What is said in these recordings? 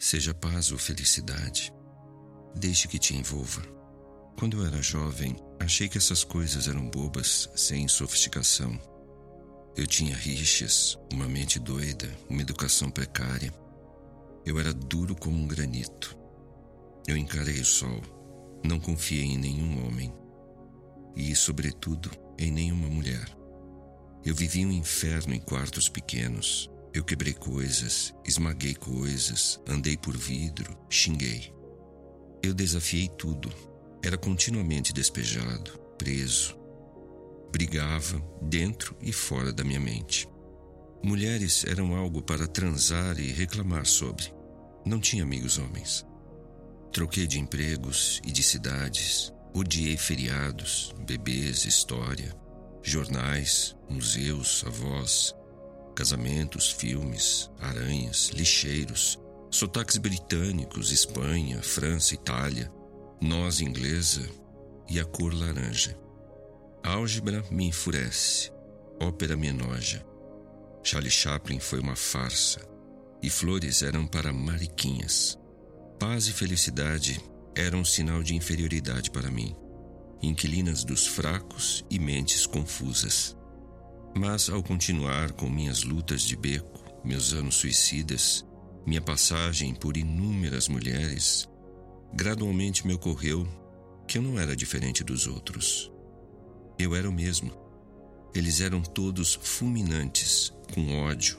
seja paz ou felicidade, deixe que te envolva. Quando eu era jovem, achei que essas coisas eram bobas, sem sofisticação. Eu tinha rixas, uma mente doida, uma educação precária. Eu era duro como um granito. Eu encarei o sol, não confiei em nenhum homem e, sobretudo, em nenhuma mulher. Eu vivi um inferno em quartos pequenos. Eu quebrei coisas, esmaguei coisas, andei por vidro, xinguei. Eu desafiei tudo. Era continuamente despejado, preso. Brigava dentro e fora da minha mente. Mulheres eram algo para transar e reclamar sobre. Não tinha amigos homens. Troquei de empregos e de cidades. Odiei feriados, bebês, história, jornais, museus, avós, casamentos, filmes, aranhas, lixeiros, sotaques britânicos, Espanha, França, Itália, noz inglesa e a cor laranja. Álgebra me enfurece, ópera me enoja. Charlie Chaplin foi uma farsa e flores eram para mariquinhas. Paz e felicidade eram um sinal de inferioridade para mim, inquilinas dos fracos e mentes confusas. Mas ao continuar com minhas lutas de beco, meus anos suicidas, minha passagem por inúmeras mulheres, gradualmente me ocorreu que eu não era diferente dos outros. Eu era o mesmo. Eles eram todos fulminantes, com ódio,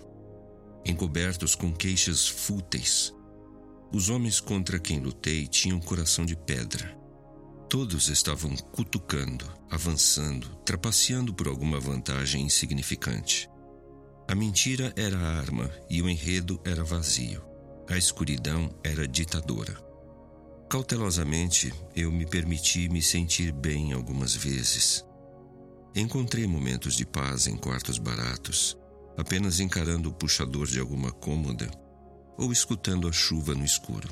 encobertos com queixas fúteis, os homens contra quem lutei tinham coração de pedra. Todos estavam cutucando, avançando, trapaceando por alguma vantagem insignificante. A mentira era a arma e o enredo era vazio. A escuridão era ditadora. Cautelosamente, eu me permiti me sentir bem algumas vezes. Encontrei momentos de paz em quartos baratos, apenas encarando o puxador de alguma cômoda ou escutando a chuva no escuro.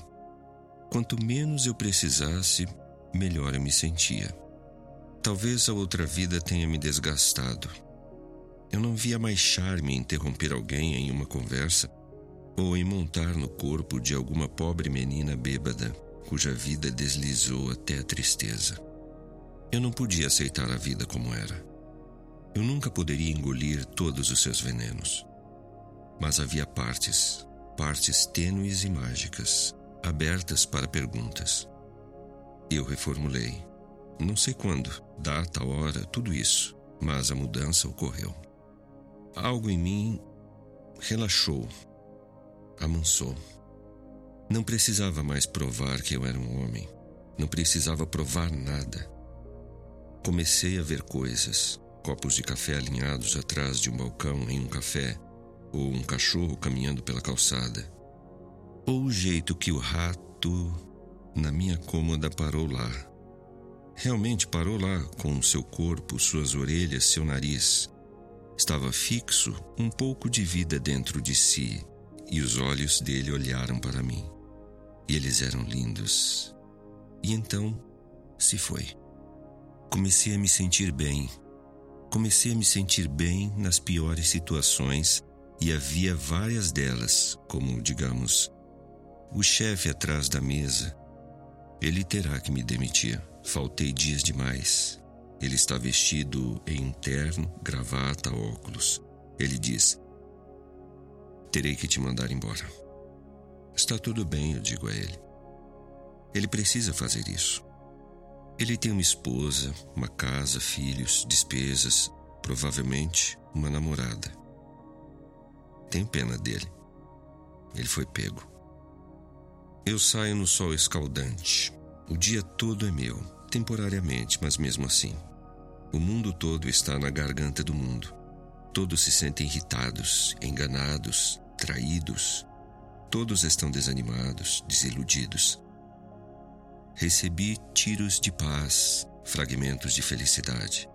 Quanto menos eu precisasse, melhor eu me sentia. Talvez a outra vida tenha me desgastado. Eu não via mais charme em interromper alguém em uma conversa ou em montar no corpo de alguma pobre menina bêbada cuja vida deslizou até a tristeza. Eu não podia aceitar a vida como era. Eu nunca poderia engolir todos os seus venenos. Mas havia partes, partes tênues e mágicas, abertas para perguntas. Eu reformulei. Não sei quando, data, hora, tudo isso, mas a mudança ocorreu. Algo em mim relaxou, amansou. Não precisava mais provar que eu era um homem. Não precisava provar nada. Comecei a ver coisas, copos de café alinhados atrás de um balcão em um café, ou um cachorro caminhando pela calçada, ou o jeito que o rato na minha cômoda parou lá. Realmente parou lá com seu corpo, suas orelhas, seu nariz. Estava fixo, um pouco de vida dentro de si, e os olhos dele olharam para mim. E eles eram lindos. E então se foi. Comecei a me sentir bem. Comecei a me sentir bem nas piores situações e havia várias delas, como, digamos, o chefe atrás da mesa. Ele terá que me demitir. Faltei dias demais. Ele está vestido em terno, gravata, óculos. Ele diz: Terei que te mandar embora. Está tudo bem, eu digo a ele. Ele precisa fazer isso. Ele tem uma esposa, uma casa, filhos, despesas, provavelmente uma namorada. Tenho pena dele. Ele foi pego. Eu saio no sol escaldante. O dia todo é meu, temporariamente, mas mesmo assim. O mundo todo está na garganta do mundo. Todos se sentem irritados, enganados, traídos. Todos estão desanimados, desiludidos. Recebi tiros de paz, fragmentos de felicidade.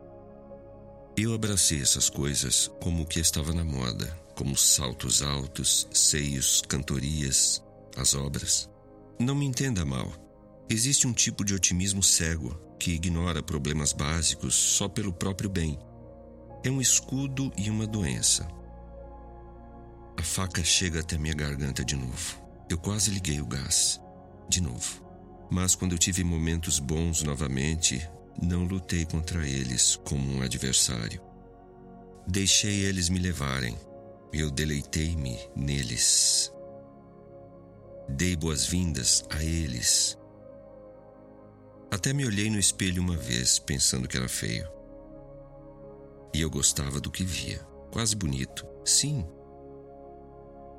Eu abracei essas coisas como o que estava na moda, como saltos altos, seios, cantorias, as obras. Não me entenda mal. Existe um tipo de otimismo cego que ignora problemas básicos só pelo próprio bem. É um escudo e uma doença. A faca chega até minha garganta de novo. Eu quase liguei o gás, de novo. Mas quando eu tive momentos bons novamente, não lutei contra eles como um adversário. Deixei eles me levarem. Eu deleitei-me neles. Dei boas-vindas a eles. Até me olhei no espelho uma vez, pensando que era feio. E eu gostava do que via. Quase bonito. Sim.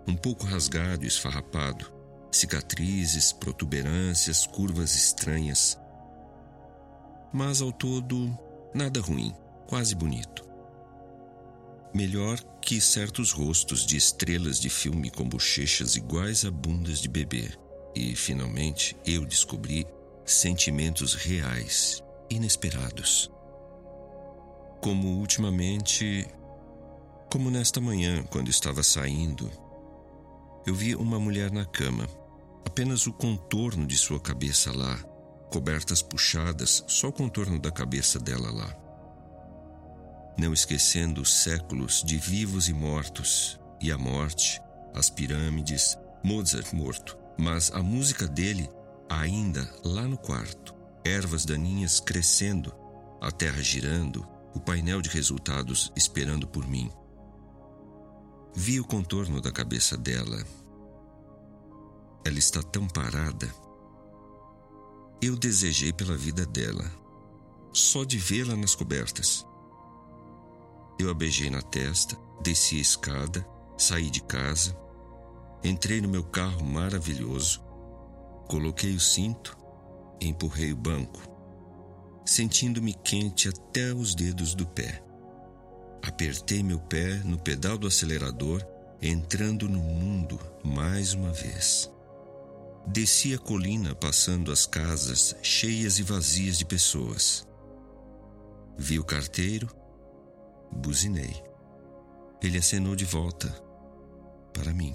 Um pouco rasgado e esfarrapado. Cicatrizes, protuberâncias, curvas estranhas. Mas ao todo, nada ruim. Quase bonito. Melhor que certos rostos de estrelas de filme com bochechas iguais a bundas de bebê. E, finalmente, eu descobri sentimentos reais, inesperados. Como ultimamente, como nesta manhã, quando estava saindo, eu vi uma mulher na cama, apenas o contorno de sua cabeça lá, cobertas puxadas, só o contorno da cabeça dela lá. Não esquecendo os séculos de vivos e mortos, e a morte, as pirâmides, Mozart morto, mas a música dele ainda lá no quarto, ervas daninhas crescendo, a terra girando, o painel de resultados esperando por mim. Vi o contorno da cabeça dela. Ela está tão parada. Eu desejei pela vida dela, só de vê-la nas cobertas. Eu a beijei na testa, desci a escada, saí de casa, entrei no meu carro maravilhoso, Coloquei o cinto, empurrei o banco, sentindo-me quente até os dedos do pé. Apertei meu pé no pedal do acelerador, entrando no mundo mais uma vez. Desci a colina passando as casas cheias e vazias de pessoas. Vi o carteiro, buzinei. Ele acenou de volta para mim.